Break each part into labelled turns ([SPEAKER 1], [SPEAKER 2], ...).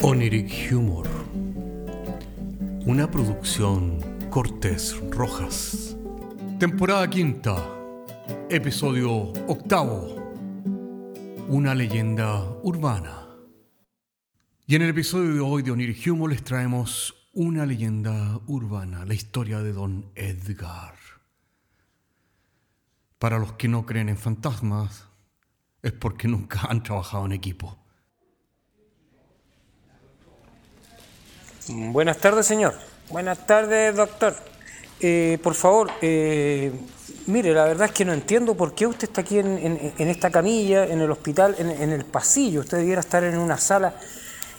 [SPEAKER 1] Oniric Humor. Una producción Cortés Rojas. Temporada quinta. Episodio octavo. Una leyenda urbana. Y en el episodio de hoy de Oniric Humor les traemos una leyenda urbana, la historia de Don Edgar. Para los que no creen en fantasmas, es porque nunca han trabajado en equipo.
[SPEAKER 2] Buenas tardes, señor. Buenas tardes, doctor. Eh, por favor, eh, mire, la verdad es que no entiendo por qué usted está aquí en, esta camilla, en el hospital, en, el pasillo. Usted debiera estar en una sala.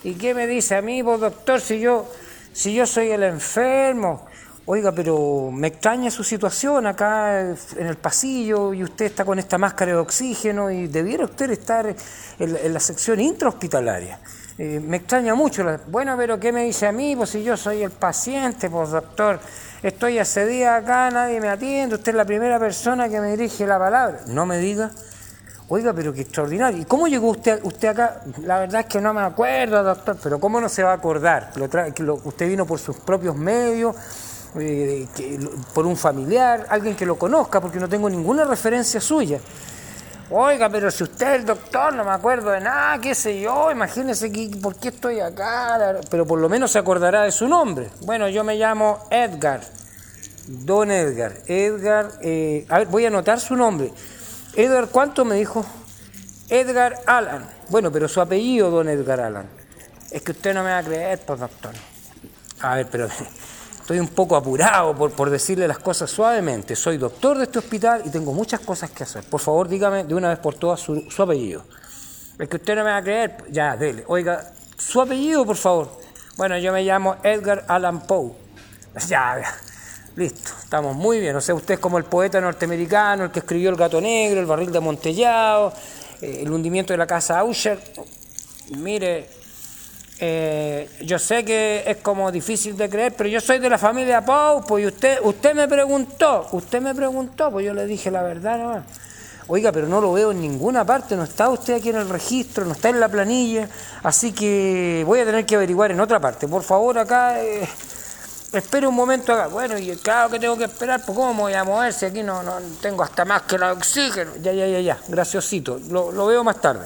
[SPEAKER 2] ¿Y qué me dice a mí, vos, doctor, si yo, si yo soy el enfermo? Oiga, pero me extraña su situación acá en el pasillo y usted está con esta máscara de oxígeno y debiera usted estar en, la sección intrahospitalaria. Eh, me extraña mucho. Bueno, pero ¿qué me dice a mí? Pues si yo soy el paciente, pues doctor, estoy hace días acá, nadie me atiende, usted es la primera persona que me dirige la palabra. No me diga. Oiga, pero qué extraordinario. ¿Y cómo llegó usted, usted acá? La verdad es que no me acuerdo, doctor, pero ¿cómo no se va a acordar? usted vino por sus propios medios eh, por un familiar, alguien que lo conozca, porque no tengo ninguna referencia suya. Oiga, pero si usted es el doctor, no me acuerdo de nada, qué sé yo, imagínese que, por qué estoy acá, pero por lo menos se acordará de su nombre. Bueno, yo me llamo Edgar, don Edgar. Edgar, eh, a ver, voy a anotar su nombre. Edgar, ¿cuánto me dijo? Edgar Allan. Bueno, pero su apellido, don Edgar Allan. Es que usted no me va a creer, pues, doctor. A ver, pero Estoy un poco apurado por, por decirle las cosas suavemente. Soy doctor de este hospital y tengo muchas cosas que hacer. Por favor, dígame de una vez por todas su, apellido. Es que usted no me va a creer. Ya, dele. Oiga, su apellido, por favor. Bueno, yo me llamo Edgar Allan Poe. Ya, listo, estamos muy bien. O sea, usted es como el poeta norteamericano, el que escribió El gato negro, El barril de Montellado, eh, El hundimiento de la casa Ausher. Mire, eh, yo sé que es como difícil de creer, pero yo soy de la familia Pau, pues y usted, usted me preguntó, usted me preguntó, pues yo le dije la verdad no Oiga, pero no lo veo en ninguna parte, no está usted aquí en el registro, no está en la planilla, así que voy a tener que averiguar en otra parte. Por favor, acá, eh, espere un momento acá. Bueno, y claro que tengo que esperar, pues ¿cómo voy a mover si aquí no, no tengo hasta más que el oxígeno? Ya, ya, ya, ya, graciosito, lo, lo veo más tarde.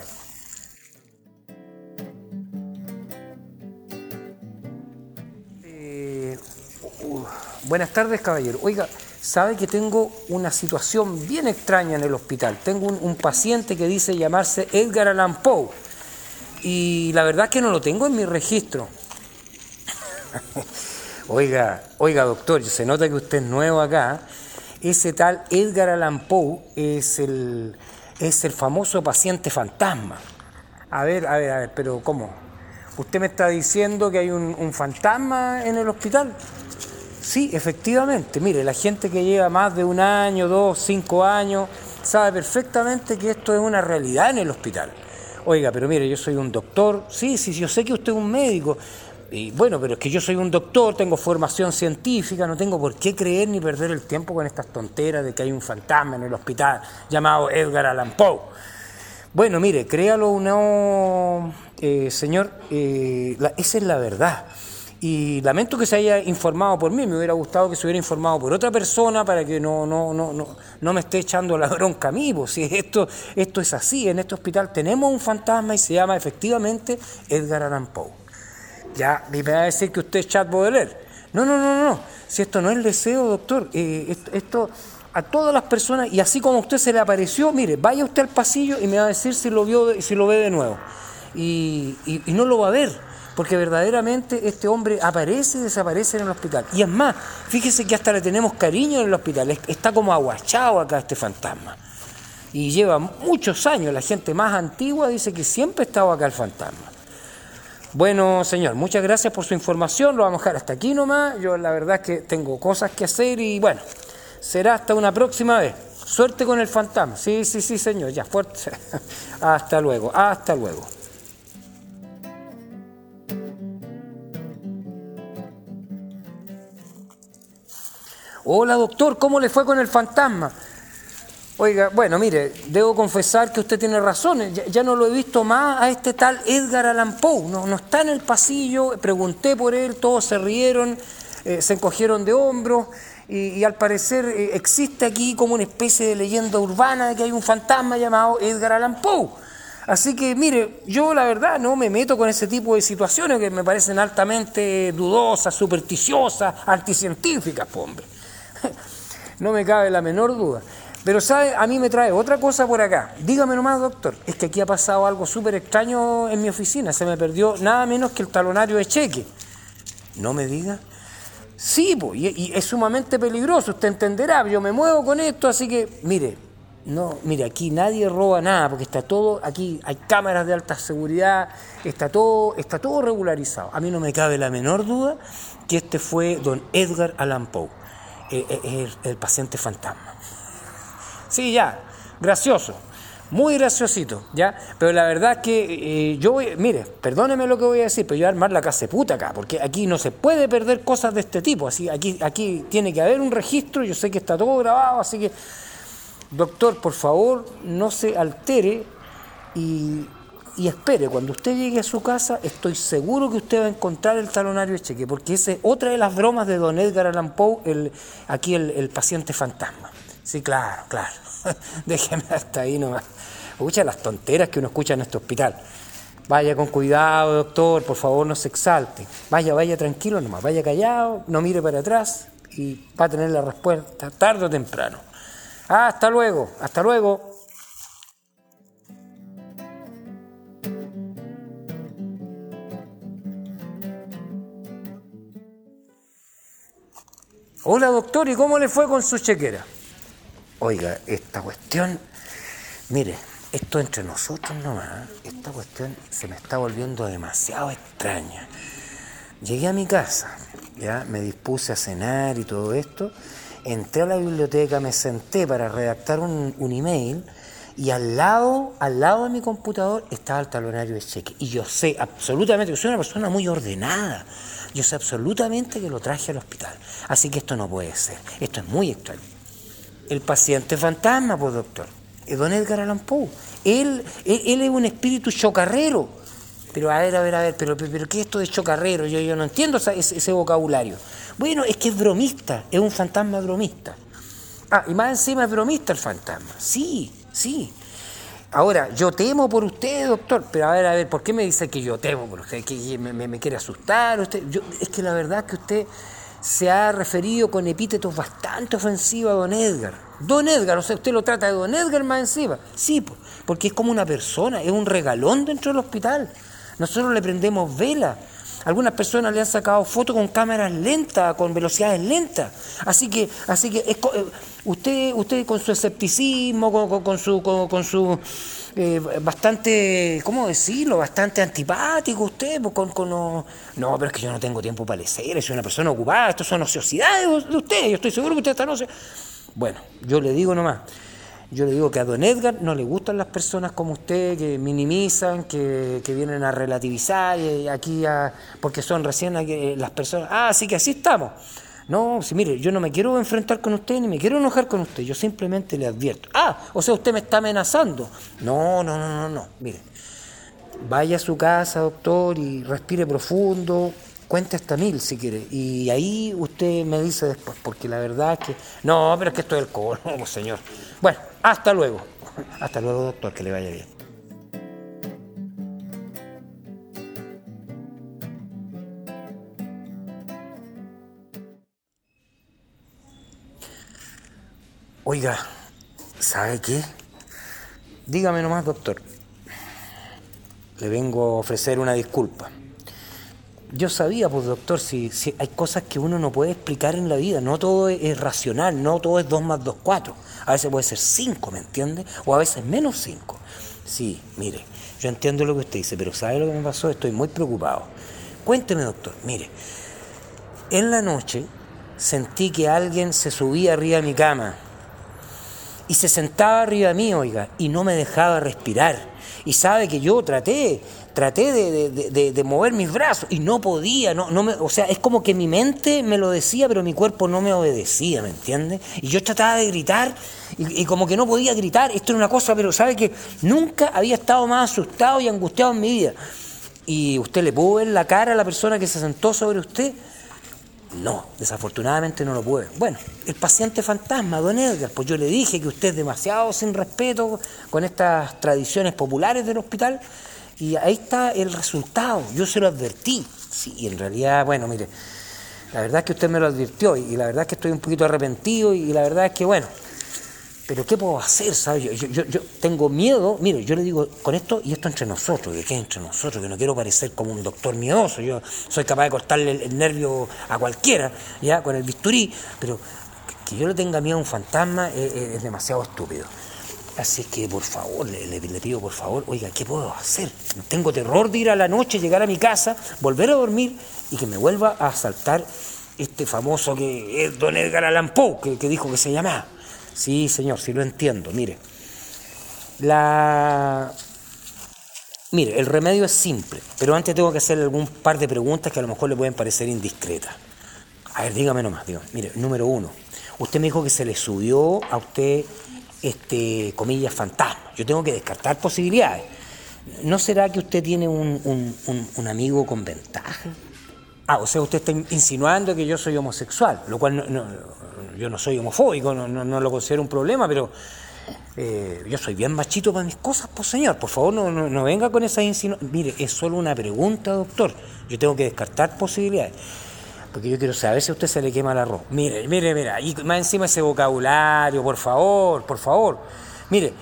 [SPEAKER 2] Buenas tardes, caballero. Oiga, sabe que tengo una situación bien extraña en el hospital. Tengo un, paciente que dice llamarse Edgar Allan Poe y la verdad es que no lo tengo en mi registro. oiga, oiga, doctor, se nota que usted es nuevo acá. Ese tal Edgar Allan Poe es el, es el famoso paciente fantasma. A ver, a ver, a ver, pero ¿cómo? ¿Usted me está diciendo que hay un fantasma en el hospital? Sí, efectivamente. Mire, la gente que lleva más de un año, dos, cinco años, sabe perfectamente que esto es una realidad en el hospital. Oiga, pero mire, yo soy un doctor. Sí, sí, yo sé que usted es un médico. Y bueno, pero es que yo soy un doctor, tengo formación científica, no tengo por qué creer ni perder el tiempo con estas tonteras de que hay un fantasma en el hospital llamado Edgar Allan Poe. Bueno, mire, créalo no, eh, señor, eh, esa es la verdad. Y lamento que se haya informado por mí, me hubiera gustado que se hubiera informado por otra persona para que no, no, no, no, no me esté echando la bronca a mí. Pues, si esto, esto es así, en este hospital tenemos un fantasma y se llama efectivamente Edgar Allan Poe. Ya, me va a decir que usted es Chad Baudelaire. No, no, no, no, si esto no es el deseo, doctor, eh, esto, a todas las personas, y así como usted se le apareció, mire, vaya usted al pasillo y me va a decir si lo, vio, si lo ve de nuevo. y, y no lo va a ver porque verdaderamente este hombre aparece y desaparece en el hospital. Y es más, fíjese que hasta le tenemos cariño en el hospital, está como aguachado acá este fantasma. Y lleva muchos años, la gente más antigua dice que siempre ha estado acá el fantasma. Bueno, señor, muchas gracias por su información, lo vamos a dejar hasta aquí nomás, yo la verdad es que tengo cosas que hacer y bueno, será hasta una próxima vez. Suerte con el fantasma. Sí, sí, sí, señor, ya, fuerte. hasta luego, hasta luego. Hola doctor, ¿cómo le fue con el fantasma? Oiga, bueno, mire, debo confesar que usted tiene razón. Ya, no lo he visto más a este tal Edgar Allan Poe. No, no está en el pasillo. Pregunté por él, todos se rieron, eh, se encogieron de hombros. Y, al parecer eh, existe aquí como una especie de leyenda urbana de que hay un fantasma llamado Edgar Allan Poe. Así que, mire, yo la verdad no me meto con ese tipo de situaciones que me parecen altamente dudosas, supersticiosas, anticientíficas, hombre. No me cabe la menor duda. Pero, ¿sabe? A mí me trae otra cosa por acá. Dígame nomás, doctor. Es que aquí ha pasado algo súper extraño en mi oficina. Se me perdió nada menos que el talonario de cheque. ¿No me diga? Sí, pues, y, es sumamente peligroso. Usted entenderá. Yo me muevo con esto, así que, mire, no, mire, aquí nadie roba nada, porque está todo, aquí hay cámaras de alta seguridad, está todo, está todo regularizado. A mí no me cabe la menor duda que este fue don Edgar Allan Poe, eh, eh, el paciente fantasma. Sí, ya, gracioso, muy graciosito, ¿ya? Pero la verdad es que eh, yo voy, mire, perdóneme lo que voy a decir, pero yo voy a armar la casa de puta acá, porque aquí no se puede perder cosas de este tipo, así aquí, aquí tiene que haber un registro, yo sé que está todo grabado, así que, doctor, por favor, no se altere y, y espere, cuando usted llegue a su casa, estoy seguro que usted va a encontrar el talonario de cheque, porque esa es otra de las bromas de don Edgar Allan Poe, el, aquí el, el paciente fantasma. Sí, claro, claro. Déjeme hasta ahí nomás. Escucha las tonteras que uno escucha en este hospital. Vaya con cuidado, doctor, por favor no se exalte. Vaya, vaya tranquilo nomás, vaya callado, no mire para atrás y va a tener la respuesta tarde o temprano. Ah, hasta luego, hasta luego. Hola doctor, ¿y cómo le fue con su chequera? Oiga, esta cuestión, mire, esto entre nosotros nomás, esta cuestión se me está volviendo demasiado extraña. Llegué a mi casa, ya me dispuse a cenar y todo esto, entré a la biblioteca, me senté para redactar un, un email y al lado, al lado de mi computador estaba el talonario de cheque. Y yo sé absolutamente, yo soy una persona muy ordenada, yo sé absolutamente que lo traje al hospital. Así que esto no puede ser, esto es muy extraño el paciente fantasma, pues doctor. Es don Edgar Allan Poe. Él, él, es un espíritu chocarrero. Pero a ver, a ver, a ver, pero, pero, ¿qué es esto de chocarrero? Yo, yo no entiendo ese vocabulario. Bueno, es que es bromista, es un fantasma bromista. Ah, y más encima es bromista el fantasma. Sí, sí. Ahora, yo temo por usted, doctor, pero a ver, a ver, ¿por qué me dice que yo temo por usted? ¿Que me, quiere asustar usted? Yo, es que la verdad que usted se ha referido con epítetos bastante ofensivos a don Edgar. Don Edgar, o sea, usted lo trata de don Edgar más encima. Sí, porque es como una persona, es un regalón dentro del hospital. Nosotros le prendemos vela. Algunas personas le han sacado fotos con cámaras lentas, con velocidades lentas. Así que, así que eh, usted, usted con su escepticismo, con, su, con su eh, bastante, ¿cómo decirlo? Bastante antipático usted, pues, con, con no, no, pero es que yo no tengo tiempo para leer, soy una persona ocupada, esto son ociosidades de usted, yo estoy seguro que usted está no Bueno, yo le digo nomás, yo le digo que a don Edgar no le gustan las personas como usted, que minimizan, que, que vienen a relativizar, y aquí a, porque son recién las personas, ah, sí que así estamos. No, si mire, yo no me quiero enfrentar con usted ni me quiero enojar con usted, yo simplemente le advierto. Ah, o sea, usted me está amenazando. No, no, no, no, no. Mire, vaya a su casa, doctor, y respire profundo, cuente hasta mil si quiere. Y ahí usted me dice después, porque la verdad es que. No, pero es que esto es el colmo, señor. Bueno, hasta luego. Hasta luego, doctor, que le vaya bien. Oiga, ¿sabe qué? Dígame nomás, doctor. Le vengo a ofrecer una disculpa. Yo sabía, pues doctor, si, hay cosas que uno no puede explicar en la vida, no todo es, racional, no todo es 2 más 2, 4. A veces puede ser 5, ¿me entiende? O a veces menos 5. Sí, mire, yo entiendo lo que usted dice, pero ¿sabe lo que me pasó? Estoy muy preocupado. Cuénteme, doctor, mire, en la noche sentí que alguien se subía arriba de mi cama y se sentaba arriba de mí, oiga, y no me dejaba respirar. Y sabe que yo traté, traté de, mover mis brazos y no podía, no, no me, o sea, es como que mi mente me lo decía, pero mi cuerpo no me obedecía, ¿me entiendes? Y yo trataba de gritar y, como que no podía gritar. Esto era una cosa, pero sabe que nunca había estado más asustado y angustiado en mi vida. ¿Y usted le pudo ver la cara a la persona que se sentó sobre usted? No, desafortunadamente no lo puede. Bueno, el paciente fantasma, don Edgar, pues yo le dije que usted es demasiado sin respeto con estas tradiciones populares del hospital y ahí está el resultado. Yo se lo advertí. Sí, y en realidad, bueno, mire, la verdad es que usted me lo advirtió y la verdad es que estoy un poquito arrepentido y la verdad es que, bueno, pero ¿qué puedo hacer? ¿sabes? Yo, tengo miedo, mire, yo le digo con esto y esto entre nosotros, que qué entre nosotros, que no quiero parecer como un doctor miedoso, yo soy capaz de cortarle el, nervio a cualquiera, ya, con el bisturí, pero que yo le tenga miedo a un fantasma es, demasiado estúpido. Así que por favor, le, le, pido por favor, oiga, ¿qué puedo hacer? Tengo terror de ir a la noche, llegar a mi casa, volver a dormir y que me vuelva a asaltar este famoso que es don Edgar Allan Poe, que, dijo que se llamaba. Sí, señor, sí lo entiendo. Mire, la... Mire, el remedio es simple, pero antes tengo que hacerle algún par de preguntas que a lo mejor le pueden parecer indiscretas. A ver, dígame nomás, dígame. Mire, número uno, usted me dijo que se le subió a usted, este, comillas, fantasma. Yo tengo que descartar posibilidades. ¿No será que usted tiene un, un amigo con ventaja? Ah, o sea, usted está insinuando que yo soy homosexual, lo cual no, yo no soy homofóbico, no, lo considero un problema, pero eh, yo soy bien machito para mis cosas, pues señor, por favor no, no, venga con esa insinuación. Mire, es solo una pregunta, doctor. Yo tengo que descartar posibilidades. Porque yo quiero saber si a usted se le quema el arroz. Mire, mire, mire, y más encima ese vocabulario, por favor, por favor. Mire,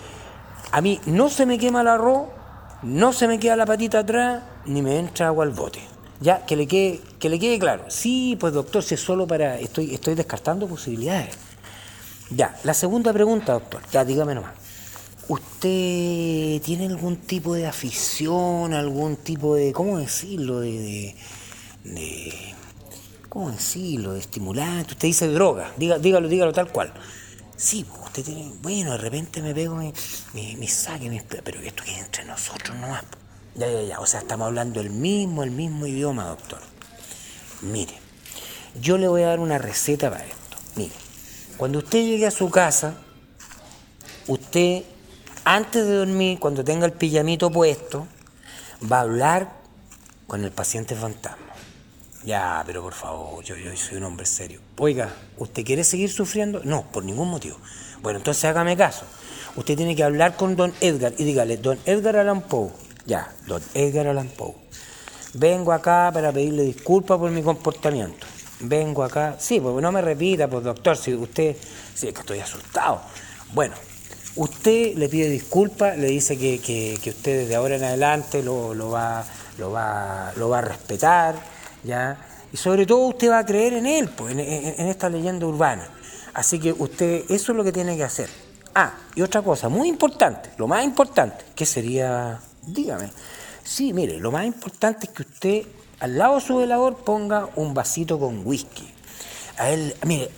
[SPEAKER 2] a mí no se me quema el arroz, no se me queda la patita atrás, ni me entra agua al bote. Ya, que le quede, que le quede claro. Sí, pues doctor, si es solo para. Estoy, estoy descartando posibilidades. Ya, la segunda pregunta, doctor. Ya, dígame nomás. ¿Usted tiene algún tipo de afición, algún tipo de. ¿Cómo decirlo? De. de, ¿Cómo decirlo? De estimulante. Usted dice droga. dígalo, dígalo tal cual. Sí, pues, usted tiene. Bueno, de repente me pego mi, mi, saque, mi, pero esto que es entre nosotros nomás. Ya, ya, ya. O sea, estamos hablando el mismo, el mismo idioma, doctor. Mire, yo le voy a dar una receta para esto. Mire, cuando usted llegue a su casa, usted, antes de dormir, cuando tenga el pijamito puesto, va a hablar con el paciente fantasma. Ya, pero por favor, yo, soy un hombre serio. Oiga, ¿usted quiere seguir sufriendo? No, por ningún motivo. Bueno, entonces hágame caso. Usted tiene que hablar con don Edgar y dígale, don Edgar Allan Poe, ya, don Edgar Allan Poe. Vengo acá para pedirle disculpas por mi comportamiento. Vengo acá. Sí, pues no me repita, pues doctor, si usted. Sí, es que estoy asustado. Bueno, usted le pide disculpas, le dice que, que, usted desde ahora en adelante lo, lo, va, lo, va, lo va a respetar, ¿ya? Y sobre todo usted va a creer en él, pues, en, esta leyenda urbana. Así que usted, eso es lo que tiene que hacer. Ah, y otra cosa, muy importante, lo más importante, que sería dígame. Sí, mire, lo más importante es que usted al lado de su velador ponga un vasito con whisky. A él, mire,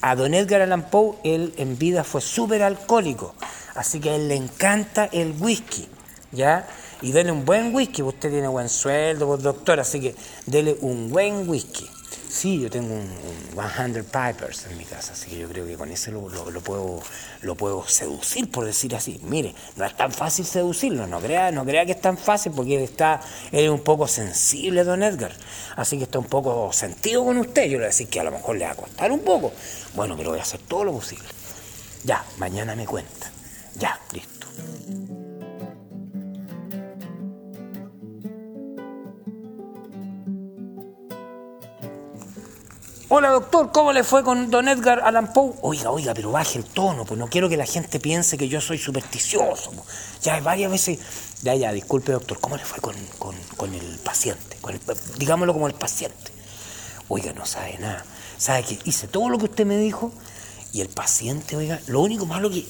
[SPEAKER 2] a don Edgar Allan Poe, él en vida fue súper alcohólico, así que a él le encanta el whisky, ¿ya? Y dele un buen whisky, usted tiene buen sueldo, pues, doctor, así que dele un buen whisky. Sí, yo tengo un, 100 Pipers en mi casa, así que yo creo que con ese lo, puedo, lo puedo seducir, por decir así. Mire, no es tan fácil seducirlo, no crea, no crea que es tan fácil porque está, él es un poco sensible, don Edgar. Así que está un poco sentido con usted. Yo le voy a decir que a lo mejor le va a costar un poco. Bueno, pero voy a hacer todo lo posible. Ya, mañana me cuenta. Ya, listo. Hola doctor, ¿cómo le fue con don Edgar Allan Poe? Oiga, oiga, pero baje el tono, pues no quiero que la gente piense que yo soy supersticioso. Pues. Ya varias veces. Ya, ya, disculpe doctor, ¿cómo le fue con, el paciente? digámoslo como el paciente. Oiga, no sabe nada. ¿Sabe que hice todo lo que usted me dijo? Y el paciente, oiga, lo único malo que.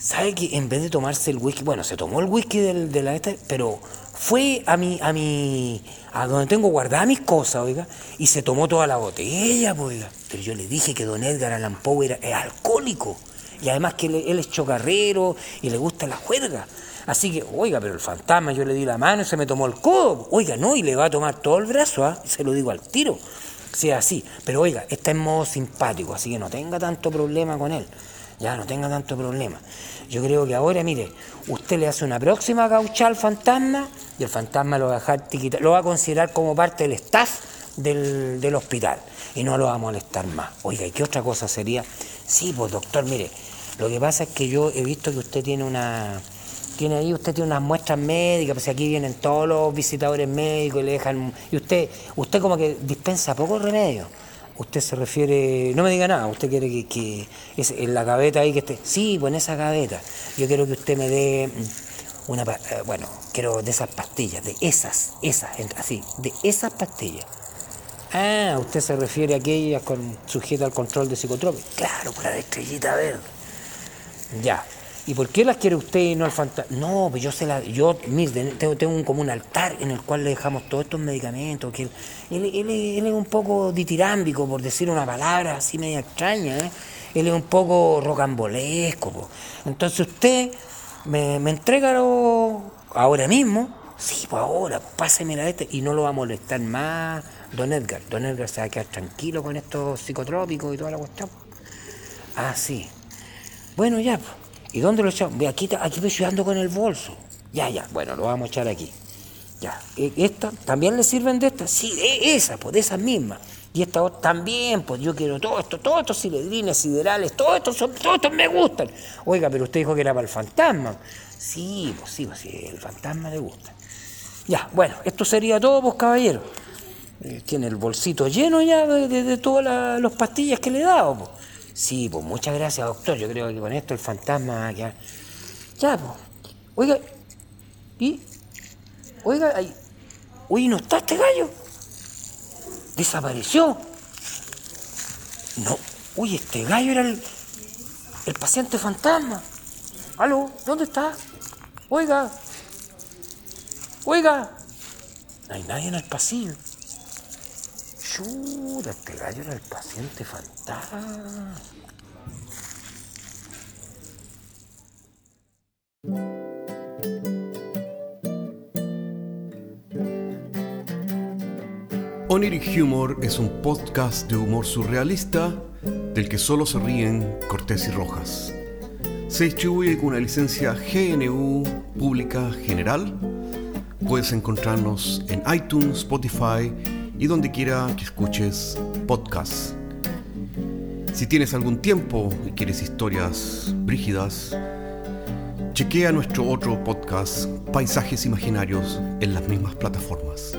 [SPEAKER 2] ¿Sabe que en vez de tomarse el whisky, bueno, se tomó el whisky del, de la esta, pero fue a mi, a mi, a donde tengo guardadas mis cosas, oiga, y se tomó toda la botella, pues, oiga. Pero yo le dije que don Edgar Allan Poe era, es alcohólico, y además que él, es chocarrero y le gusta la juerga. Así que, oiga, pero el fantasma, yo le di la mano y se me tomó el codo. Oiga, no, y le va a tomar todo el brazo, ¿ah? se lo digo al tiro. Sea así. Pero oiga, está en modo simpático, así que no tenga tanto problema con él. Ya no tenga tanto problema. Yo creo que ahora, mire, usted le hace una próxima gaucha al fantasma y el fantasma lo va a dejar tiquita, lo va a considerar como parte del staff del, del hospital y no lo va a molestar más. Oiga, ¿y qué otra cosa sería? Sí, pues doctor, mire, lo que pasa es que yo he visto que usted tiene una tiene ahí, usted tiene unas muestras médicas, pues aquí vienen todos los visitadores médicos y le dejan, y usted, usted como que dispensa poco remedio. Usted se refiere, no me diga nada, usted quiere que, es en la gaveta ahí que esté, sí, pues en esa gaveta. Yo quiero que usted me dé una, eh, bueno, quiero de esas pastillas, de esas, esas, así, de esas pastillas. Ah, usted se refiere a aquellas con, sujeta al control de psicotrópicos. Claro, por la estrellita verde. Ya, ¿Y por qué las quiere usted y no el fantasma? No, pues yo se la, yo tengo, tengo un, como un altar en el cual le dejamos todos estos medicamentos. Que él, él, es un poco ditirámbico, por decir una palabra así media extraña. ¿eh? Él es un poco rocambolesco. Entonces usted me, me entrega ahora mismo. Sí, pues ahora, páseme la este y no lo va a molestar más don Edgar. Don Edgar se va a quedar tranquilo con estos psicotrópicos y toda la cuestión. Ah, sí. Bueno, ya, pues. ¿Y dónde lo echamos? Aquí, aquí estoy ayudando con el bolso. Ya, ya, bueno, lo vamos a echar aquí. Ya, e, ¿esta? ¿También le sirven de esta? Sí, de esa, pues de esas mismas. Y esta otra también, pues yo quiero todo esto, todos estos siledrines, siderales, todos estos, son, todos estos me gustan. Oiga, pero usted dijo que era para el fantasma. Sí, pues sí, pues sí, el fantasma le gusta. Ya, bueno, esto sería todo, pues caballero. Eh, tiene el bolsito lleno ya de, todas las pastillas que le he dado, pues. Sí, pues muchas gracias, doctor. Yo creo que con esto el fantasma ya. Ya, pues. Oiga, ¿y? Oiga, ahí. Uy, ¿no está este gallo? Desapareció. No. Uy, este gallo era el, el paciente fantasma. ¿Aló? ¿Dónde está? Oiga. Oiga. No hay nadie en el pasillo. Este gallo era el paciente fantasma.
[SPEAKER 1] Oniric Humor es un podcast de humor surrealista del que solo se ríen Cortés y Rojas. Se distribuye con una licencia GNU Pública General. Puedes encontrarnos en iTunes, Spotify y donde quiera que escuches podcasts. Si tienes algún tiempo y quieres historias brígidas, chequea nuestro otro podcast, Paisajes Imaginarios, en las mismas plataformas.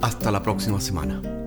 [SPEAKER 1] Hasta la próxima semana.